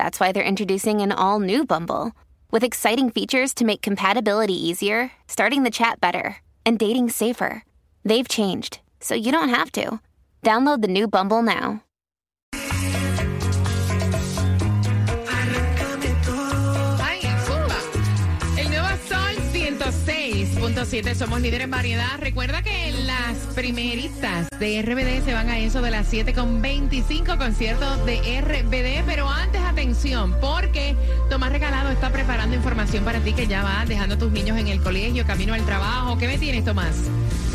that's why they're introducing an all new Bumble with exciting features to make compatibility easier, starting the chat better, and dating safer. They've changed, so you don't have to. Download the new Bumble now. Ay, zumba. El nuevo Sol 106.7. Somos líderes en variedad. Recuerda que las primeritas de RBD se van a eso de las 7 con 25 conciertos de RBD. Pero antes, atención, porque Tomás Regalado está preparando información para ti que ya va dejando a tus niños en el colegio, camino al trabajo. ¿Qué me tienes, Tomás?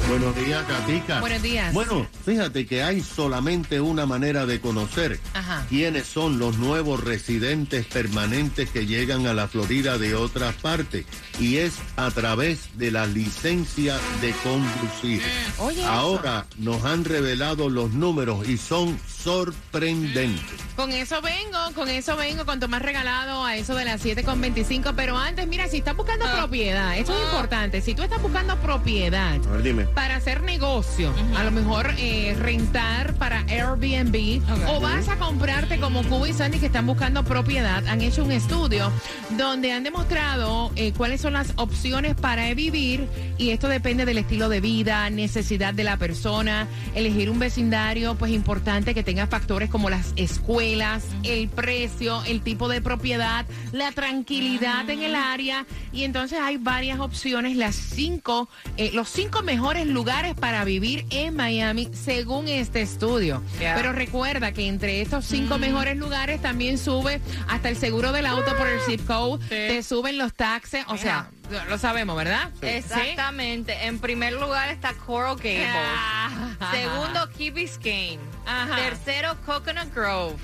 Buenos días, Katica. Buenos días. Bueno, fíjate que hay solamente una manera de conocer Ajá. quiénes son los nuevos residentes permanentes que llegan a la Florida de otras partes y es a través de la licencia de conducir. Oye, eso. Ahora nos han revelado los números y son sorprendentes. Con eso vengo, con eso vengo, con Tomás Regalado a eso de las 7 con 25. Pero antes, mira, si estás buscando propiedad, esto es importante. Si tú estás buscando propiedad, A ver, dime. para hacer negocio, a lo mejor eh, rentar para Airbnb o vas a comprarte como Cuba y Sandy que están buscando propiedad, han hecho un estudio donde han demostrado eh, cuáles son las opciones para vivir y esto depende del estilo de vida, necesidad de la persona, elegir un vecindario, pues importante que tenga factores como las escuelas, el precio, el tipo de propiedad, la tranquilidad en el área y entonces hay varias opciones, las cinco, eh, los cinco mejores lugares para vivir en Miami según este estudio. Pero recuerda que entre estos cinco mejores lugares también sube hasta el seguro del auto por el zip code, te suben los taxes, o sea, lo sabemos, ¿verdad? Exactamente. En primer lugar está Coral Gables. Ah. Segundo, Key Biscayne. Ajá. Tercero, Coconut Grove.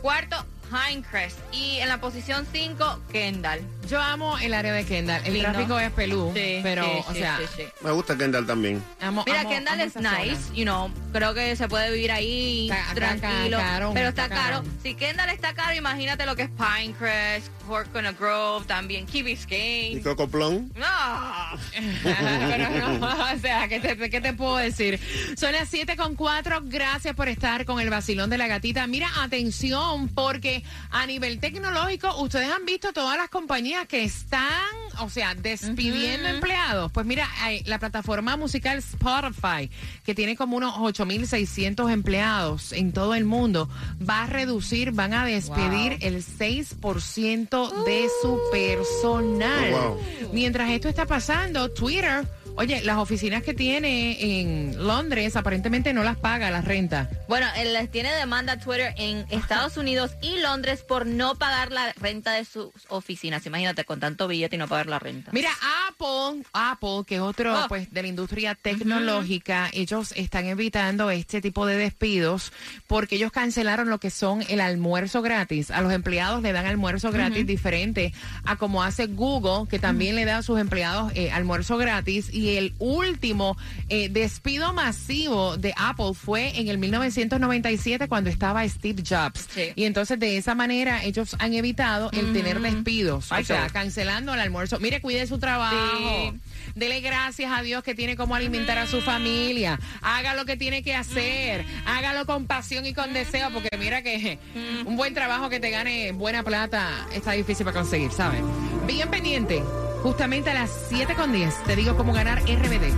Cuarto, Pinecrest. Y en la posición 5, Kendall. Yo amo el área de Kendall. El Lindo. tráfico es pelú, Sí, pero, sí, o sí, sea, sí, sí. Me gusta Kendall también. amo- Mira, amo- Kendall amo es esa zona. nice, you know, creo que se puede vivir ahí Está- está tranquilo, caro, pero está está caro. caro. Si Kendall está caro, imagínate lo que es Pinecrest, Coconut Grove, también Key Biscayne. Cocoplón? No. Pero no, o sea, ¿qué te, qué te puedo decir? Son las 7 con 4. Gracias por estar con el vacilón de la gatita. Mira, atención, porque a nivel tecnológico, ustedes han visto todas las compañías que están, o sea, despidiendo empleados. Pues mira, hay la plataforma musical Spotify, que tiene como unos 8.600 empleados en todo el mundo, va a reducir, van a despedir el 6% de su personal. Oh, wow. Mientras esto está pasando, Twitter, oye, las oficinas que tiene en Londres aparentemente no las paga la renta. Bueno, él les tiene demanda Twitter en Estados Unidos y Londres por no pagar la renta de sus oficinas. Imagínate con tanto billete y no pagar la renta. Mira, Apple, Apple, que es otro Oh. pues de la industria tecnológica, ellos están evitando este tipo de despidos porque ellos cancelaron lo que son el almuerzo gratis. A los empleados le dan almuerzo gratis diferente a como hace Google, que también le da a sus empleados eh, almuerzo gratis. Y el último eh, despido masivo de Apple fue en el 1997 cuando estaba Steve Jobs. Sí. Y entonces de esa manera ellos han evitado el tener despidos. O sea, cancelando el almuerzo. Mire, cuide su trabajo. Sí. Dele gracias a Dios que tiene cómo alimentar a su familia. Haga lo que tiene que hacer. Hágalo con pasión y con deseo, porque mira que un buen trabajo que te gane buena plata está difícil para conseguir, ¿sabes? Bien pendiente. Justamente a las 7 con 10 te digo cómo ganar RBD.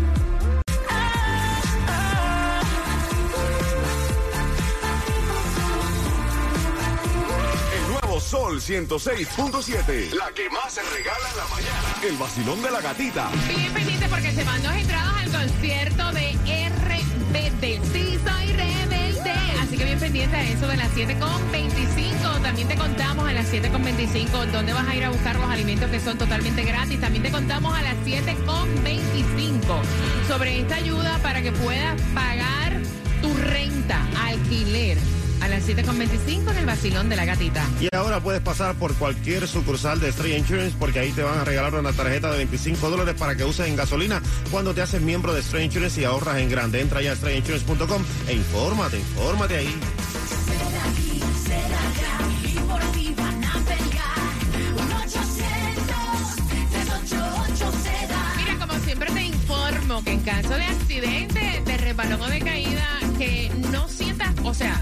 El nuevo Sol 106.7. La que más se regala en la mañana. El vacilón de la gatita. Bien pendiente porque se van dos entradas al concierto de RBD. Sí, que bien pendiente a eso de las 7.25. También te contamos a las 7.25 dónde vas a ir a buscar los alimentos que son totalmente gratis. También te contamos a las 7.25 sobre esta ayuda para que puedas pagar tu renta, alquiler. A las 7.25 en el vacilón de la gatita. Y ahora puedes pasar por cualquier sucursal de Stray Insurance porque ahí te van a regalar una tarjeta de 25 dólares para que uses en gasolina cuando te haces miembro de Stray Insurance y ahorras en grande. Entra ya a StrayInsurance.com e infórmate, infórmate ahí. Mira, como siempre te informo que en caso de accidente, de resbalón o de caída, que no sientas, o sea,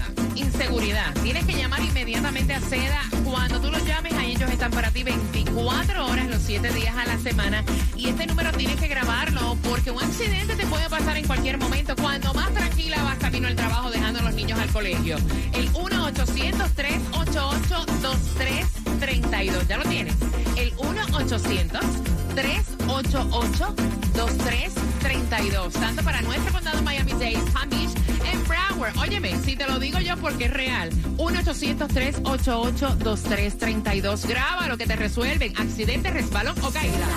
inseguridad. Tienes que llamar inmediatamente a Seda. Cuando tú los llames, ahí ellos están para ti 24 horas, los 7 días a la semana. Y este número tienes que grabarlo porque un accidente te puede pasar en cualquier momento. Cuando más tranquila vas camino al trabajo dejando a los niños al colegio. El 1-800-388-2332. ¿Ya lo tienes? El 1-800-388-2332. Tanto para nuestro condado Miami-Dade, Palm Beach, en Broward. Óyeme, si te lo digo yo porque es real. 1-800-388-2332. Graba lo que te resuelven. Accidente, resbalón o caída.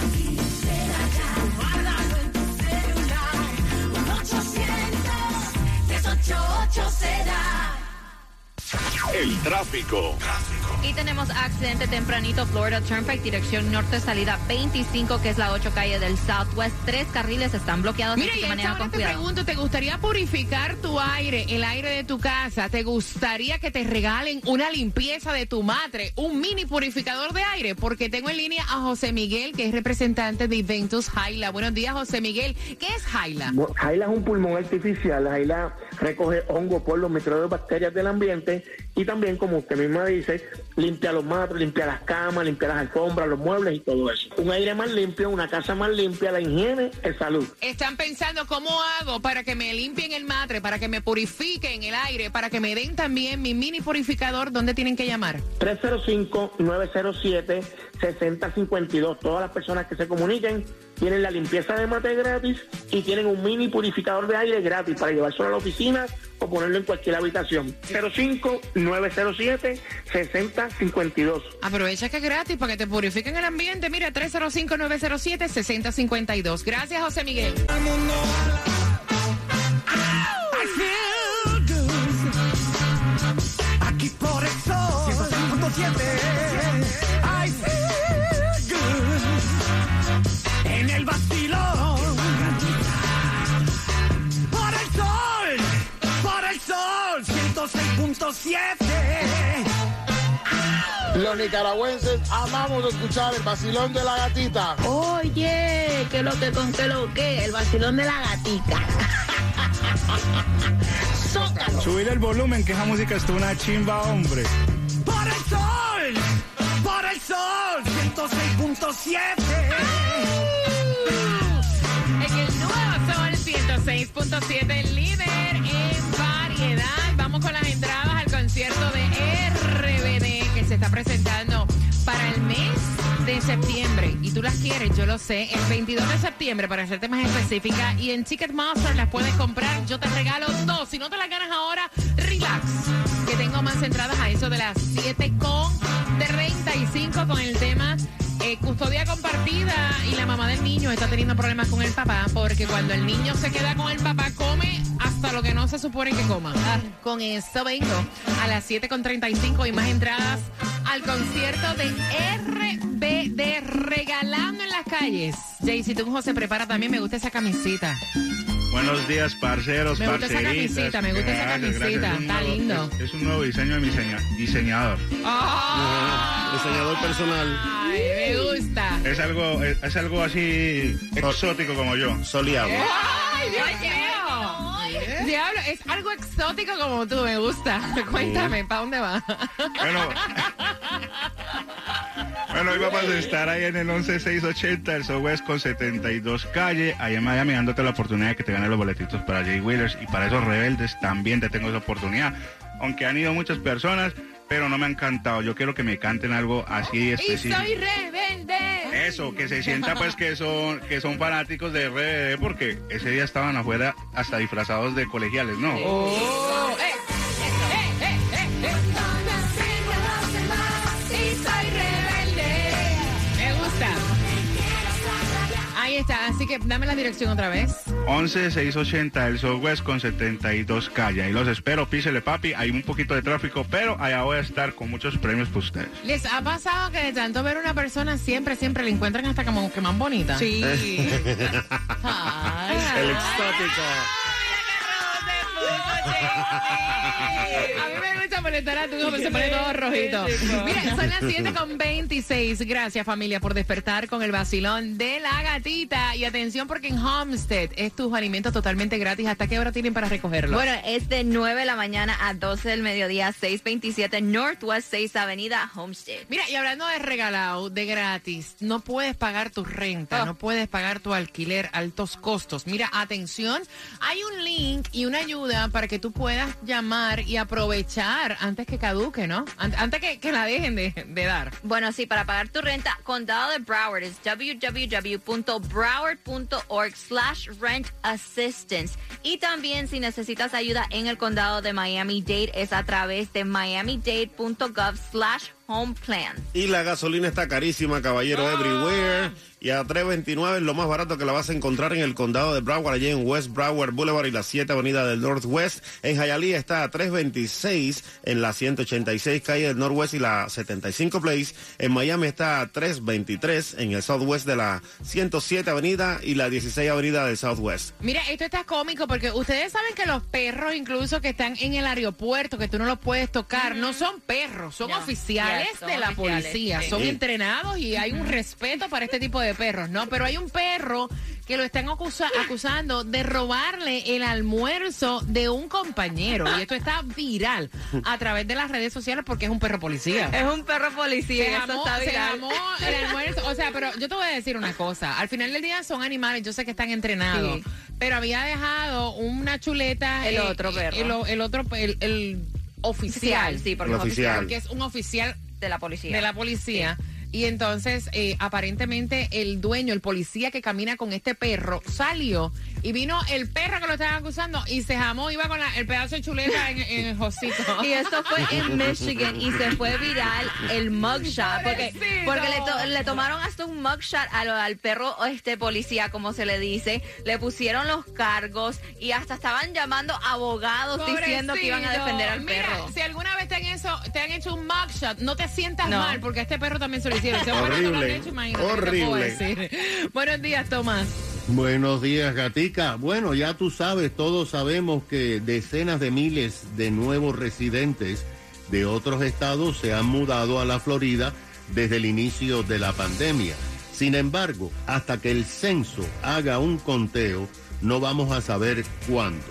El tráfico. Y tenemos accidente tempranito, Florida Turnpike, dirección norte, salida 25, que es la 8 calle del Southwest. Tres carriles están bloqueados, Mira, y maneja con te cuidado. pregunto, ¿te gustaría purificar tu aire, el aire de tu casa? ¿Te gustaría que te regalen una limpieza de tu madre, un mini purificador de aire? Porque tengo en línea a José Miguel, que es representante de Ventus Jaila. Buenos días, José Miguel. ¿Qué es Jaila? Bu- Jaila es un pulmón artificial. Jaila recoge hongo por los microbios bacterias del ambiente y también, como usted misma dice, limpia los matos, limpia las camas, limpia las alfombras, los muebles y todo eso. Un aire más limpio, una casa más limpia, la higiene es salud. Están pensando cómo hago para que me limpien el matre, para que me purifiquen el aire, para que me den también mi mini purificador. ¿Dónde tienen que llamar? 305-907-6052. Todas las personas que se comuniquen tienen la limpieza de mate gratis y tienen un mini purificador de aire gratis para llevárselo a la oficina o ponerlo en cualquier habitación. 05-907-6052. Aprovecha que es gratis para que te purifiquen el ambiente. Mira, 305-907-6052. Gracias, José Miguel. Aquí por eso, En el vacilón Por el sol Por el sol 106.7 Los nicaragüenses amamos escuchar el vacilón de la gatita. Oye, que lo que con que lo que, el vacilón de la gatica. Zócalo. Subir el volumen, que esa música es una chimba, hombre. Por el sol Por el sol 106.7 En el nuevo Sol 106.7, el líder en variedad. Vamos con las entradas al concierto de RBD que se está presentando para el mes de septiembre. Y tú las quieres, yo lo sé, el 22 de septiembre, para hacerte más específica. Y en Ticketmaster las puedes comprar. Yo te regalo dos. Si no te las ganas ahora, relax. Que tengo más entradas a eso de las 7 con 35 con el tema eh, custodia compartida y la mamá del niño está teniendo problemas con el papá porque cuando el niño se queda con el papá come hasta lo que no se supone que coma. Ah, con eso vengo a las 7.35 y más entradas al concierto de RBD regalando en las calles. Jay, si tú José prepara también, me gusta esa camisita. Buenos días, parceros, Me gusta esa camisita, me gusta esa camisita, gracias. Es un está nuevo- lindo. Es, es un nuevo diseño de mi diseña- diseñador. ¡Ah! Diseñador personal. Ay, me gusta. Es algo, es, es algo así exótico como yo. Soleado. ¡Ay, Dios mío! Diablo, es algo exótico como tú, me gusta. Cuéntame, ¿para dónde va? Bueno, bueno, hoy vamos a estar ahí en el 11680, el Southwest con 72 calle, ahí en Miami, dándote la oportunidad de que te ganes los boletitos para Jay Wheelers y para esos rebeldes también te tengo esa oportunidad. Aunque han ido muchas personas, pero no me ha encantado. Yo quiero que me canten algo así Y específico. soy rebelde. Eso, que se sienta pues que son que son fanáticos de RBD porque ese día estaban afuera hasta disfrazados de colegiales, ¿no? Oh, eh, eh, eh, eh, eh. Ahí está, así que dame la dirección otra vez. 11680 del Southwest con 72 calle. Ahí los espero, písele papi. Hay un poquito de tráfico, pero allá voy a estar con muchos premios para ustedes. ¿Les ha pasado que de tanto ver una persona siempre, siempre le encuentran hasta como que más bonita? Sí. Ay, El exótico. A mí me gusta molestar a tu hijo, pero se pone todo rojito. Mira, son las 7 con 26. Gracias, familia, por despertar con el vacilón de la gatita. Y atención, porque en Homestead es tus alimentos totalmente gratis. ¿Hasta qué hora tienen para recogerlos? Bueno, es de 9 de la mañana a 12 del mediodía, 627 Northwest 6 Avenida Homestead. Mira, y hablando de regalado, de gratis, no puedes pagar tu renta, Oh. no puedes pagar tu alquiler, altos costos. Mira, atención, hay un link y una ayuda para que tú puedas llamar y aprovechar antes que caduque, ¿no? An- antes que, que la dejen de, de dar. Bueno, sí, para pagar tu renta, condado de Broward es www.broward.org slash rent assistance. Y también si necesitas ayuda en el condado de Miami-Dade es a través de miamidade.gov slash home plan. Y la gasolina está carísima, caballero, Ah. everywhere. Y a 3.29 es lo más barato que la vas a encontrar en el condado de Broward, allí en West Broward Boulevard y la 7 Avenida del Northwest. En Hialeah está a 3.26 en la 186 calle del Northwest y la 75 Place. En Miami está a 3.23 en el Southwest de la 107 Avenida y la 16 Avenida del Southwest. Mira, esto está cómico porque ustedes saben que los perros, incluso que están en el aeropuerto, que tú no los puedes tocar, no son perros, son No. oficiales Yes, son de la oficiales, policía, sí. son Sí. entrenados y hay un respeto para este tipo de perros, ¿no? Pero hay un perro que lo están acusa- acusando de robarle el almuerzo de un compañero y esto está viral a través de las redes sociales porque es un perro policía. Es un perro policía, Se eso jamó, está se viral. jamó el almuerzo. O sea, pero yo te voy a decir una cosa. Al final del día son animales, yo sé que están entrenados. Sí. Pero había dejado una chuleta. El otro perro. El, el otro, el, el oficial. Oficial, sí, porque El es oficial. Porque es un oficial de la policía. de la policía. Y entonces, eh, aparentemente, el dueño, el policía que camina con este perro, salió y vino el perro que lo estaban acusando y se jamó, iba con la- el pedazo de chuleta en, en el hocico. Y esto fue en Michigan y se fue viral el mugshot porque, porque le, to- le tomaron hasta un mugshot al, al perro este policía, como se le dice, le pusieron los cargos y hasta estaban llamando abogados diciendo que iban a defender al Mira, perro. si alguna vez te han, eso, te han hecho un mugshot, no te sientas No. mal porque a este perro también se lo hicieron. Lo han Horrible. hecho, imagínate, ¿qué te puedo Horrible. Buenos días, Tomás. Buenos días, Gatica. Bueno, ya tú sabes, todos sabemos que decenas de miles de nuevos residentes de otros estados se han mudado a la Florida desde el inicio de la pandemia. Sin embargo, hasta que el censo haga un conteo, no vamos a saber cuánto.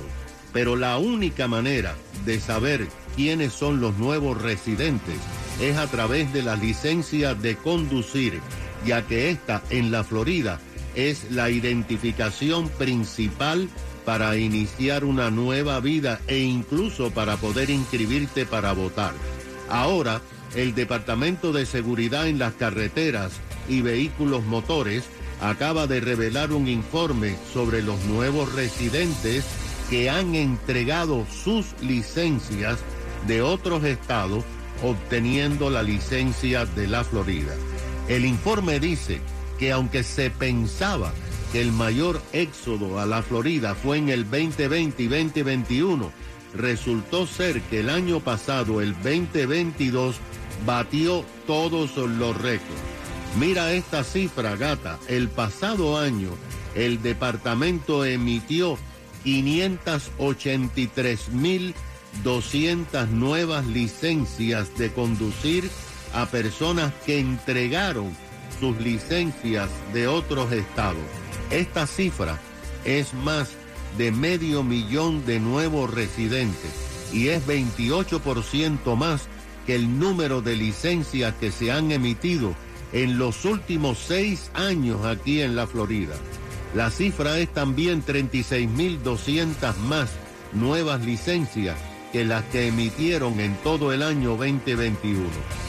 Pero la única manera de saber quiénes son los nuevos residentes es a través de las licencias de conducir, ya que esta en la Florida es la identificación principal para iniciar una nueva vida e incluso para poder inscribirte para votar. Ahora, el Departamento de Seguridad en las Carreteras y Vehículos Motores acaba de revelar un informe sobre los nuevos residentes que han entregado sus licencias de otros estados obteniendo la licencia de la Florida. El informe dice que aunque se pensaba que el mayor éxodo a la Florida fue en el 2020 y 2021, resultó ser que el año pasado, el 2022, batió todos los récords. Mira esta cifra, gata. El pasado año, el departamento emitió 583.200 nuevas licencias de conducir a personas que entregaron sus licencias de otros estados. Esta cifra es más de medio millón de nuevos residentes y es 28% más que el número de licencias que se han emitido en los últimos seis años aquí en la Florida. La cifra es también 36.200 más nuevas licencias que las que emitieron en todo el año 2021.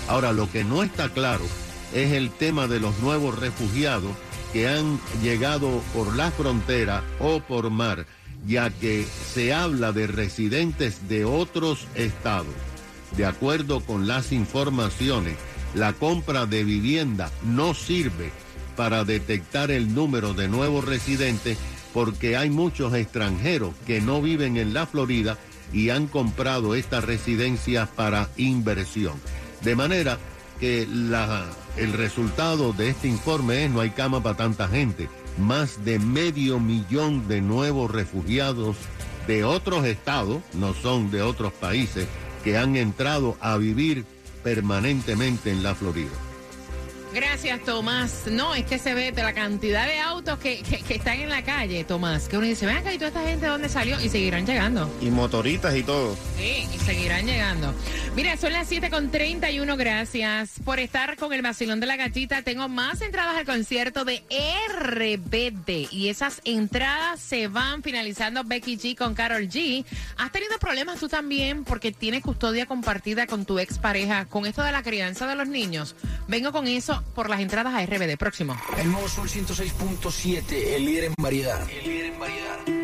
Ahora, lo que no está claro es el tema de los nuevos refugiados que han llegado por la frontera o por mar, ya que se habla de residentes de otros estados. De acuerdo con las informaciones, la compra de vivienda no sirve para detectar el número de nuevos residentes porque hay muchos extranjeros que no viven en la Florida y han comprado estas residencias para inversión. De manera que el resultado de este informe es no hay cama para tanta gente. Más de medio millón de nuevos refugiados de otros estados, no son de otros países, que han entrado a vivir permanentemente en la Florida. Gracias, Tomás. No, es que se ve de la cantidad de autos que, que, que están en la calle, Tomás, que uno dice, ven acá y toda esta gente dónde salió y seguirán llegando. Y motoritas y todo. Sí, y seguirán llegando. Mira, son las 7 con 31, gracias por estar con el vacilón de la gatita. Tengo más entradas al concierto de RBD y esas entradas se van finalizando Becky G con Carol G. ¿Has tenido problemas tú también porque tienes custodia compartida con tu expareja con esto de la crianza de los niños? Vengo con eso por las entradas a RBD. Próximo. El nuevo Sol 106.7, el líder en variedad. El líder en variedad.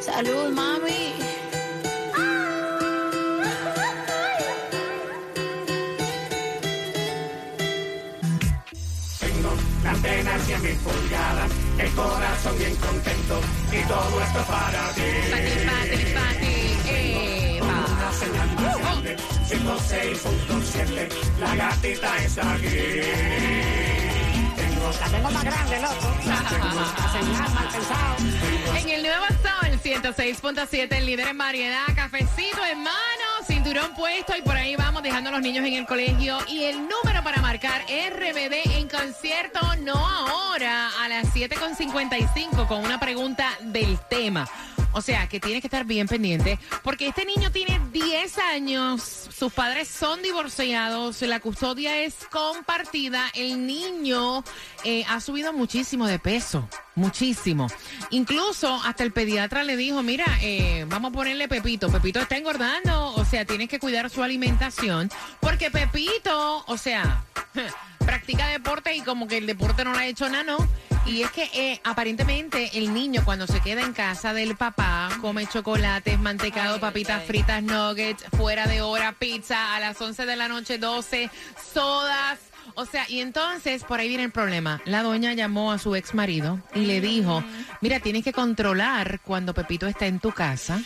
Salud, mami. Tengo la antena 100 mil pulgadas, el corazón bien contento y todo esto para ti. 106.7, la gatita es aquí. La más grande, loco. En el nuevo Sol 106.7, el líder en variedad, cafecito en mano, cinturón puesto y por ahí vamos dejando a los niños en el colegio. Y el número para marcar RBD en concierto, no ahora, a las 7.55 con una pregunta del tema. O sea, que tienes que estar bien pendiente porque este niño tiene 10 años, sus padres son divorciados, la custodia es compartida, el niño eh, ha subido muchísimo de peso, muchísimo. Incluso hasta el pediatra le dijo, mira, eh, vamos a ponerle Pepito, Pepito está engordando, o sea, tienes que cuidar su alimentación porque Pepito, o sea, practica deporte y como que el deporte no le ha hecho nada, ¿no? Y es que eh, aparentemente el niño cuando se queda en casa del papá come chocolates, mantecado, papitas fritas, nuggets, fuera de hora, pizza, a las 11 de la noche 12, sodas. O sea, y entonces por ahí viene el problema. La doña llamó a su ex marido y le dijo, mira, tienes que controlar cuando Pepito está en tu casa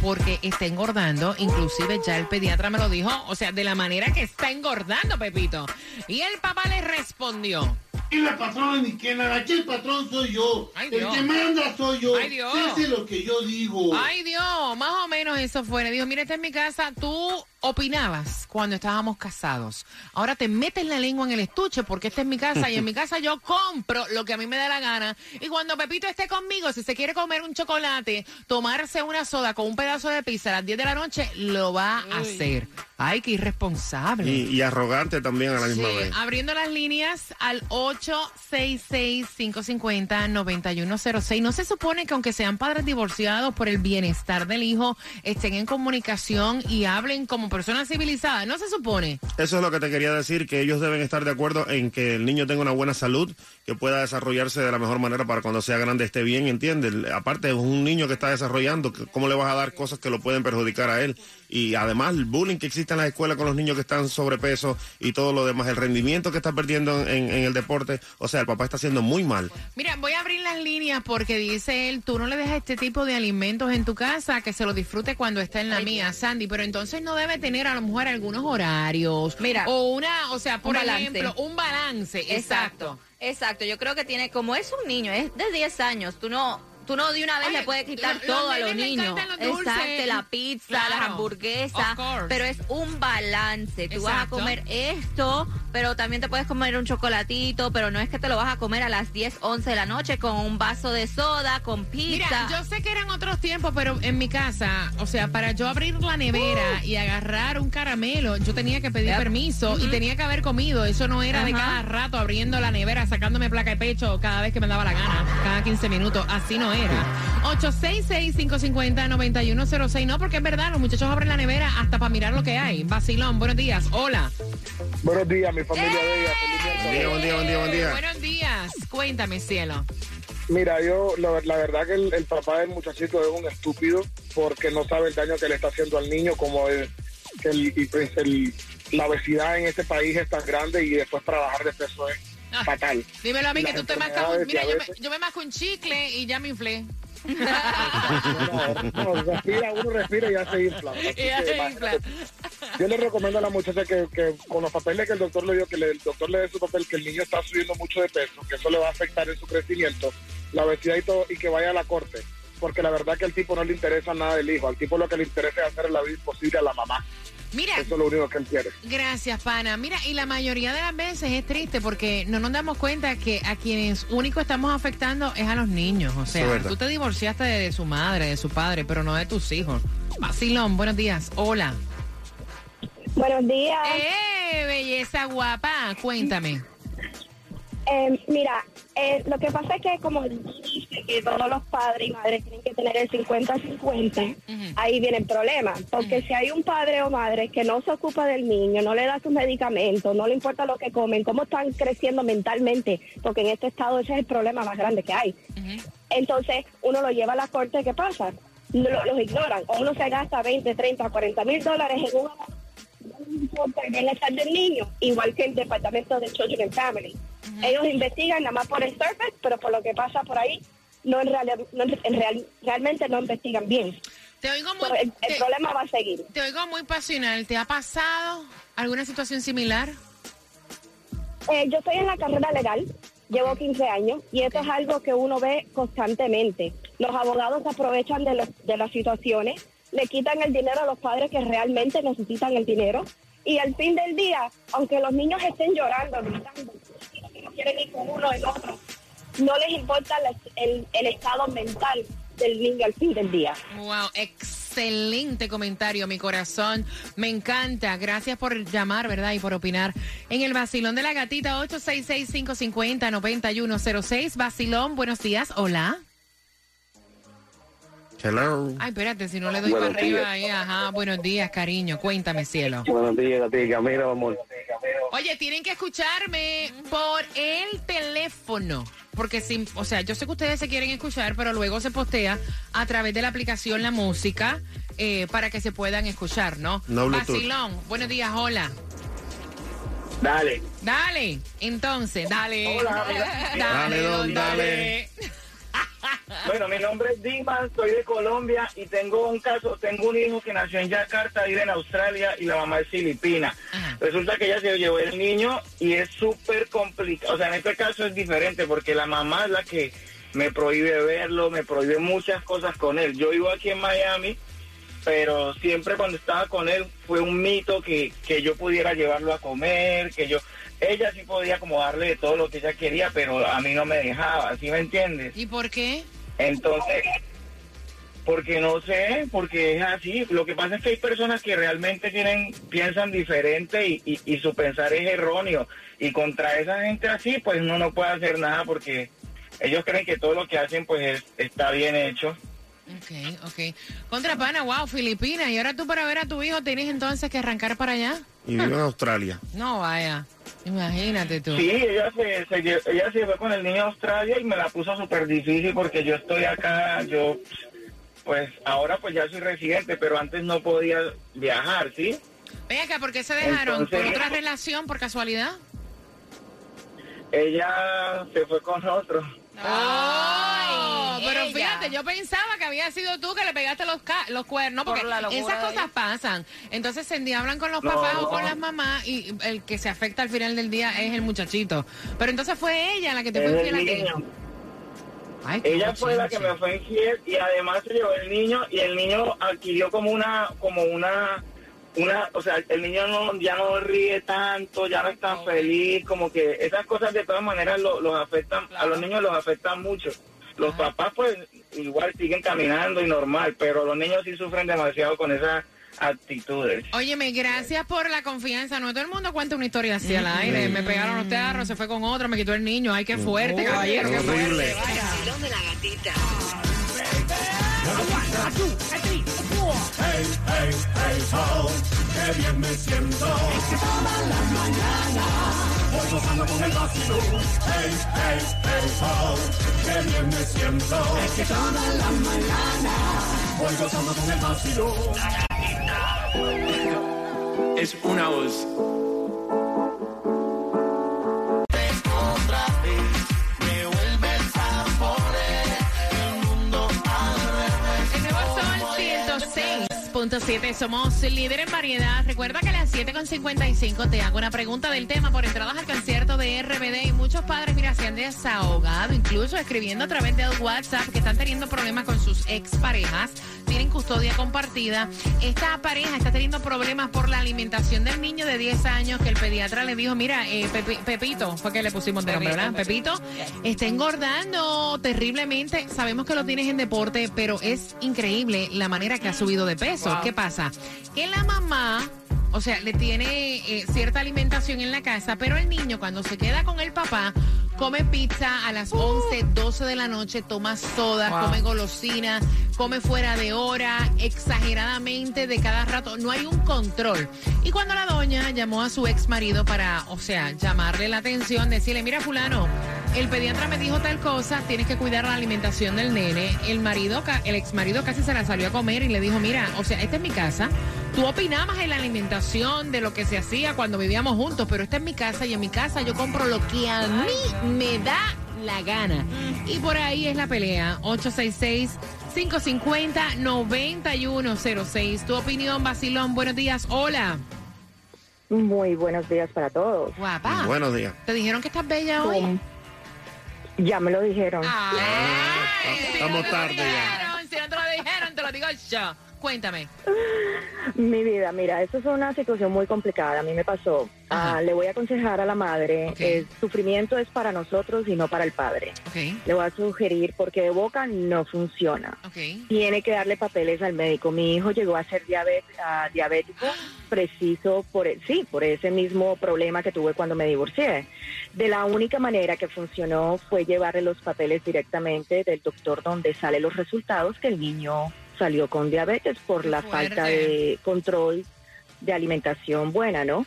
porque está engordando. Inclusive ya el pediatra me lo dijo, o sea, de la manera que está engordando Pepito. Y el papá le respondió. Y la patrona ni que nada, aquí el patrón soy yo. Ay, el Dios. que manda soy yo. Ay, Dios. Se hace lo que yo digo. Ay Dios, más o menos eso fue. Le dijo, mira, esta es mi casa, tú opinabas cuando estábamos casados. Ahora te metes la lengua en el estuche porque esta es mi casa y en mi casa yo compro lo que a mí me da la gana. Y cuando Pepito esté conmigo, si se quiere comer un chocolate, tomarse una soda con un pedazo de pizza a las 10 de la noche, lo va a hacer. Ay, qué irresponsable. Y, y arrogante también a la misma Sí, vez. abriendo las líneas al 866-550-9106. No se supone que aunque sean padres divorciados por el bienestar del hijo, estén en comunicación y hablen como personas civilizadas. No se supone. Eso es lo que te quería decir, que ellos deben estar de acuerdo en que el niño tenga una buena salud, que pueda desarrollarse de la mejor manera para cuando sea grande esté bien, ¿entiendes? Aparte es un niño que está desarrollando, ¿cómo le vas a dar cosas que lo pueden perjudicar a él? Y además el bullying que existe en las escuelas con los niños que están sobrepeso y todo lo demás, el rendimiento que está perdiendo en, en el deporte, o sea, el papá está haciendo muy mal. Mira, voy a abrir las líneas porque dice él, tú no le dejas este tipo de alimentos en tu casa, que se lo disfrute cuando está en la mía, Sandy, pero entonces no debe tener a lo mejor algunos horarios. Mira, o una, o sea, por un ejemplo, un balance. Exacto. Exacto. Exacto, yo creo que tiene, como es un niño, es de 10 años, tú no, tú no de una vez Oye, le puedes quitar lo- los todo a los niños. los. Exacto, la pizza, Claro. las hamburguesas, pero es un balance. Tú vas a comer esto, pero también te puedes comer un chocolatito, pero no es que te lo vas a comer a las 10, 11 de la noche con un vaso de soda, con pizza. Mira, yo sé que eran otros tiempos, pero en mi casa, o sea, para yo abrir la nevera Uh. y agarrar un caramelo, yo tenía que pedir permiso y tenía que haber comido. Eso no era de cada rato abriendo la nevera, sacándome placa de pecho cada vez que me daba la gana, cada 15 minutos. Así no era. 866-550-9106. No, porque es verdad, los muchachos abren la nevera hasta para mirar lo que hay. Vacilón, buenos días. Hola. Buenos días, mi familia bella. Feliz miércoles. Buen día, buen día, buen día. Buenos días. Cuéntame, cielo. Mira, yo, la, la verdad que el, el papá del muchachito es un estúpido porque no sabe el daño que le está haciendo al niño, como el, que el, y pues el- la obesidad en este país es tan grande y después para bajar de peso es fatal. Dímelo a mí que las tú te mascas un... Mira, yo me, yo me masco un chicle y ya me inflé. No, respira, uno respira y ya se infla. Y ya se infla. Yo le recomiendo a la muchacha que, que con los papeles que el doctor le dio, que le- el doctor le dé su papel, que el niño está subiendo mucho de peso, que eso le va a afectar en su crecimiento, la obesidad y todo, y que vaya a la corte. Porque la verdad que al tipo no le interesa nada del hijo. Al tipo lo que le interesa es hacer la vida imposible a la mamá. Mira, Eso es lo único que él quiere. Gracias, pana. Mira, y la mayoría de las veces es triste porque no nos damos cuenta que a quienes único estamos afectando es a los niños. O sea, tú te divorciaste de, de su madre, de su padre, pero no de tus hijos. Vacilón, buenos días. Hola. Buenos días. ¡Eh, belleza guapa! Cuéntame. Eh, mira, eh, lo que pasa es que como que todos los padres y madres tienen que tener el 50-50, ahí viene el problema. Porque si hay un padre o madre que no se ocupa del niño, no le da sus medicamentos, no le importa lo que comen, cómo están creciendo mentalmente, porque en este estado ese es el problema más grande que hay. Entonces, uno lo lleva a la corte, ¿qué pasa? Lo- los ignoran. O uno se gasta 20, 30, 40 mil dólares en una el bienestar del niño, igual que el departamento de Children and Family. Ellos investigan nada más por el surface, pero por lo que pasa por ahí, no en, reali- no en- real- realmente no investigan bien. Te oigo muy, el, problema va a seguir. te oigo muy pasional. ¿Te ha pasado alguna situación similar? Eh, yo estoy en la carrera legal, llevo 15 años y esto es algo que uno ve constantemente. Los abogados se aprovechan de, los- de las situaciones, le quitan el dinero a los padres que realmente necesitan el dinero y al fin del día, aunque los niños estén llorando, gritando, no quieren ir con uno el otro, no les importa la- el, el estado mental del niño al fin del día. Wow, excelente comentario, mi corazón. Me encanta. Gracias por llamar, ¿verdad? Y por opinar. En el vacilón de la gatita, 866-550-9106. Vacilón, buenos días. Hola. Hello. Ay, espérate, si no le doy Buenos para arriba días. ahí. Ajá, buenos días, cariño. Cuéntame, cielo. Buenos días, Gatica. Mira, amor. Oye, tienen que escucharme por el teléfono. Porque si, o sea, yo sé que ustedes se quieren escuchar, pero luego se postea a través de la aplicación la música eh, para que se puedan escuchar, ¿no? No. Vacilón, buenos días, hola. Dale. Dale, entonces, dale. Hola, dale, Dale, don, don, dale. Bueno, mi nombre es Dimas, soy de Colombia y tengo un caso, tengo un hijo que nació en Yakarta, vive en Australia y la mamá es filipina. Resulta que ella se llevó el niño y es súper complicado. O sea, en este caso es diferente porque la mamá es la que me prohíbe verlo, me prohíbe muchas cosas con él. Yo vivo aquí en Miami, pero siempre cuando estaba con él fue un mito que, que yo pudiera llevarlo a comer, que yo... Ella sí podía como darle de todo lo que ella quería, pero a mí no me dejaba, ¿sí me entiendes? ¿Y por qué? Entonces, porque no sé, porque es así. Lo que pasa es que hay personas que realmente tienen, piensan diferente y, y, y su pensar es erróneo. Y contra esa gente así, pues uno no puede hacer nada porque ellos creen que todo lo que hacen, pues es- está bien hecho. Ok, ok. Contra pana, wow, Filipinas. Y ahora tú para ver a tu hijo tienes entonces que arrancar para allá. Y vivo en Australia. No, vaya. Imagínate tú. Sí, ella se, se ella se fue con el niño a Australia y me la puso súper difícil porque yo estoy acá, yo, pues ahora pues ya soy residente, pero antes no podía viajar, ¿sí? Ven acá, ¿por qué se dejaron? ¿Por otra relación, por casualidad? Ella se fue con otro. Oh, pero yo pensaba que había sido tú que le pegaste los, ca- los cuernos, porque Por esas cosas pasan. Entonces se endiablan con los No, papás o con las mamás y el que se afecta al final del día es el muchachito. Pero entonces fue ella la que te fue el infiel a ti. Ay, Ella fue la que me fue infiel y además se llevó el niño y el niño adquirió como una, como una, una, o sea, el niño no, ya no ríe tanto, ya no es tan feliz, como que esas cosas de todas maneras lo- los afectan, a los niños los afectan mucho. Los papás pues igual siguen caminando y normal, pero los niños sí sufren demasiado con esas actitudes. Óyeme, gracias por la confianza. No todo el mundo cuenta una historia así al aire. Me pegaron los tarros, se fue con otro, me quitó el niño. Ay, qué fuerte, caballero. qué horrible. fuerte. vacilón de la gatita. Hey, hey, hey, ho, qué bien me siento. Es que toda la mañana voy gozando con el vacilón. Hey, hey, hey, ho, qué bien me siento. Es que toda la mañana voy gozando con el vacilón. Es una voz. 106.7. Somos líder en variedad. Recuerda que a las 7.55 te hago una pregunta del tema por entradas al concierto de RBD. Y muchos padres, mira, se han desahogado, incluso escribiendo a través del WhatsApp que están teniendo problemas con sus exparejas. Tienen custodia compartida. Esta pareja está teniendo problemas por la alimentación del niño de 10 años que el pediatra le dijo, mira, eh, Pepi- Pepito, fue que le pusimos de nombre, ¿verdad? Pepito, está engordando terriblemente. Sabemos que lo tienes en deporte, pero es increíble la manera que ha subido de peso. Wow. ¿Qué pasa? Que la mamá... O sea, le tiene eh, cierta alimentación en la casa, pero el niño cuando se queda con el papá, come pizza a las 11, 12 de la noche, toma soda, Wow. come golosina, come fuera de hora, exageradamente de cada rato. No hay un control. Y cuando la doña llamó a su ex marido para, o sea, llamarle la atención, decirle, mira fulano, el pediatra me dijo tal cosa, tienes que cuidar la alimentación del nene. El marido, el ex marido casi se la salió a comer y le dijo, mira, o sea, esta es mi casa. Tú opinabas en la alimentación de lo que se hacía cuando vivíamos juntos, pero esta es mi casa y en mi casa yo compro lo que a mí me da la gana. Y por ahí es la pelea. 866-550-9106. Tu opinión, Basilón. Buenos días. Hola. Muy buenos días para todos. Guapa. Buenos días. ¿Te dijeron que estás bella hoy? Ya me lo dijeron. Estamos tarde ya. Yo. Cuéntame. Mi vida, mira, esto es una situación muy complicada. A mí me pasó. Ah, le voy a aconsejar a la madre, el sufrimiento es para nosotros y no para el padre. Le voy a sugerir porque de boca no funciona. Tiene que darle papeles al médico. Mi hijo llegó a ser diabet- ah, diabético preciso por e- sí, por ese mismo problema que tuve cuando me divorcié. De la única manera que funcionó fue llevarle los papeles directamente del doctor donde salen los resultados que el niño salió con diabetes por la falta de control de alimentación buena, ¿no?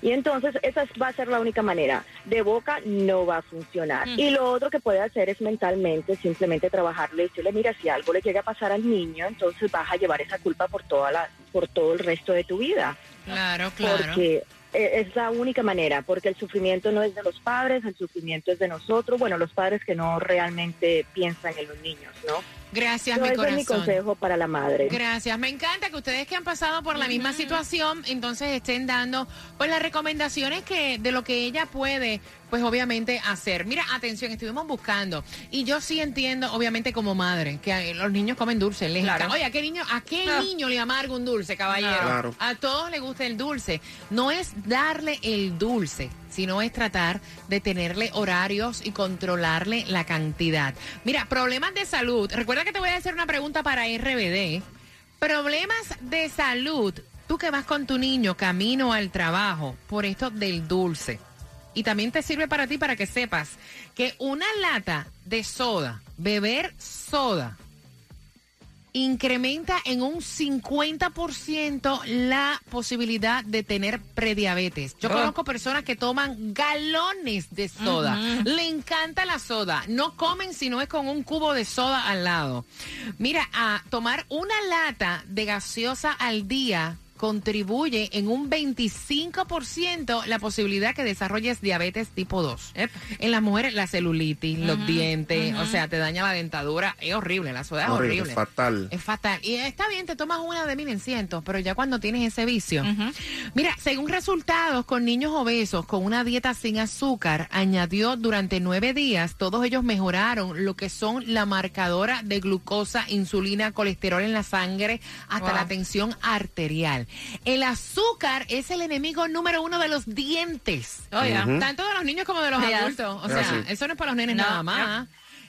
Y entonces esa es- va a ser la única manera. De boca no va a funcionar. Mm. Y lo otro que puede hacer es mentalmente simplemente trabajarle y decirle, mira, si algo le llega a pasar al niño, entonces vas a llevar esa culpa por toda la, por todo el resto de tu vida. Claro, claro. Porque eh, es la única manera, porque el sufrimiento no es de los padres, el sufrimiento es de nosotros, bueno, los padres que no realmente piensan en los niños, ¿no? Gracias, mi ese corazón. es mi consejo para la madre. Gracias. Me encanta que ustedes que han pasado por la misma situación, entonces estén dando pues las recomendaciones que de lo que ella puede, pues obviamente hacer. Mira, atención, estuvimos buscando y yo sí entiendo, obviamente como madre, que eh, los niños comen dulce. Les Claro. encanta. Oye, ¿a qué niño, a qué Ah. niño le amarga un dulce, caballero? Claro. A todos les gusta el dulce. No es darle el dulce, sino es tratar de tenerle horarios y controlarle la cantidad. Mira, problemas de salud. Recuerda que te voy a hacer una pregunta para RBD. Problemas de salud. Tú que vas con tu niño camino al trabajo por esto del dulce. Y también te sirve para ti para que sepas que una lata de soda, beber soda, incrementa en un 50% la posibilidad de tener prediabetes. Yo Oh. conozco personas que toman galones de soda. Le encanta la soda. No comen si no es con un cubo de soda al lado. Mira, a tomar una lata de gaseosa al día contribuye en un 25% la posibilidad que desarrolles diabetes tipo 2. En las mujeres, la celulitis, los dientes, o sea, te daña la dentadura. Es horrible, la soda es horrible. Es fatal. Es fatal. Y está bien, te tomas una de mil en cientos, pero ya cuando tienes ese vicio. Mira, según resultados con niños obesos con una dieta sin azúcar, añadió durante nueve días, todos ellos mejoraron lo que son la marcadora de glucosa, insulina, colesterol en la sangre, hasta la tensión arterial. El azúcar es el enemigo número uno de los dientes. Tanto de los niños como de los adultos. O sea, eso no es para los nenes nada más.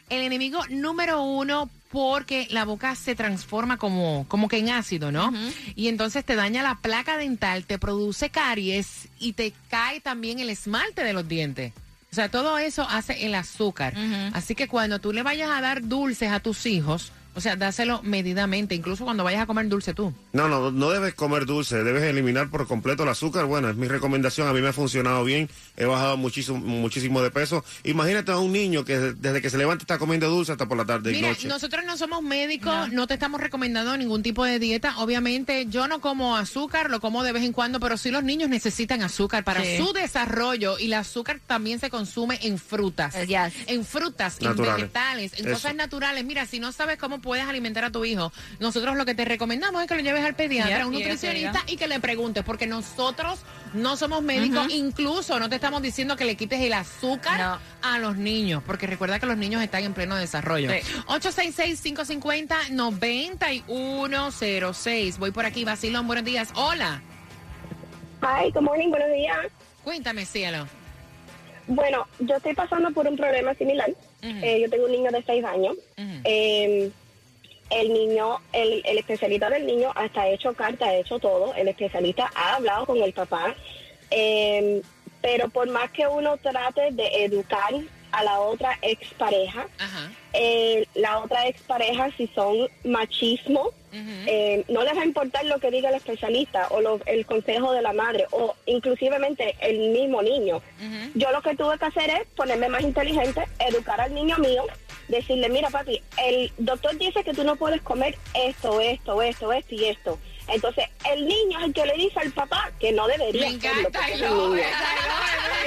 El enemigo número uno porque la boca se transforma como, como que en ácido, ¿no? Y entonces te daña la placa dental, te produce caries y te cae también el esmalte de los dientes. O sea, todo eso hace el azúcar. Así que cuando tú le vayas a dar dulces a tus hijos, o sea, dáselo medidamente, incluso cuando vayas a comer dulce tú. No, no, no debes comer dulce, debes eliminar por completo el azúcar. Bueno, es mi recomendación, a mí me ha funcionado bien, he bajado muchísimo, muchísimo de peso. Imagínate a un niño que desde que se levanta está comiendo dulce hasta por la tarde Mira, y noche. nosotros no somos médicos, no. te estamos recomendando ningún tipo de dieta. Obviamente, yo no como azúcar, lo como de vez en cuando, pero sí los niños necesitan azúcar para su desarrollo y el azúcar también se consume en frutas. En frutas, en vegetales, en cosas naturales. Mira, si no sabes cómo puedes alimentar a tu hijo, nosotros lo que te recomendamos es que lo lleves al pediatra, a un nutricionista y que le preguntes, porque nosotros no somos médicos, incluso no te estamos diciendo que le quites el azúcar a los niños, porque recuerda que los niños están en pleno desarrollo. 866-550-9106. Voy por aquí, Basilón, buenos días. Hola. Hi, good morning, buenos días. Cuéntame, cielo. Bueno, yo estoy pasando por un problema similar. Eh, yo tengo un niño de 6 años el niño, el, el especialista del niño hasta ha hecho carta, ha hecho todo, el especialista ha hablado con el papá, em, pero por más que uno trate de educar a la otra expareja, eh, la otra expareja si son machismo, eh, no les va a importar lo que diga el especialista o el consejo de la madre o inclusivemente el mismo niño. Yo lo que tuve que hacer es ponerme más inteligente, educar al niño mío, decirle, mira papi, el doctor dice que tú no puedes comer esto, esto, esto, esto y esto. Entonces, el niño es el que le dice al papá que no debería. Me encanta, el niño.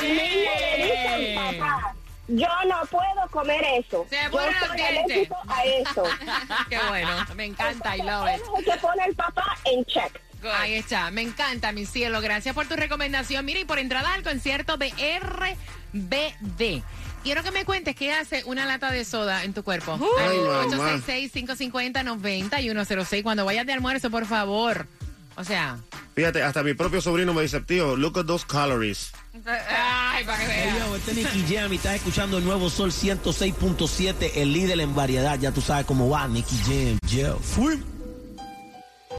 el niño le dice al papá yo no puedo comer eso. Se soy alérgico a eso. Qué bueno, me encanta, I love it. Es que pone el papá en check. Ahí está, me encanta, mi cielo. Gracias por tu recomendación. Mira, y por entrada al concierto de RBD. Quiero que me cuentes qué hace una lata de soda en tu cuerpo. 866-550-9106. Cuando vayas de almuerzo, por favor. O sea. Fíjate, hasta mi propio sobrino me dice, tío, look at those calories. Ay, para que vea. yo, este es Nicky Jam y estás escuchando el nuevo Sol 106.7, el líder en variedad. Ya tú sabes cómo va, Nicky Jam. Yeah. Fui.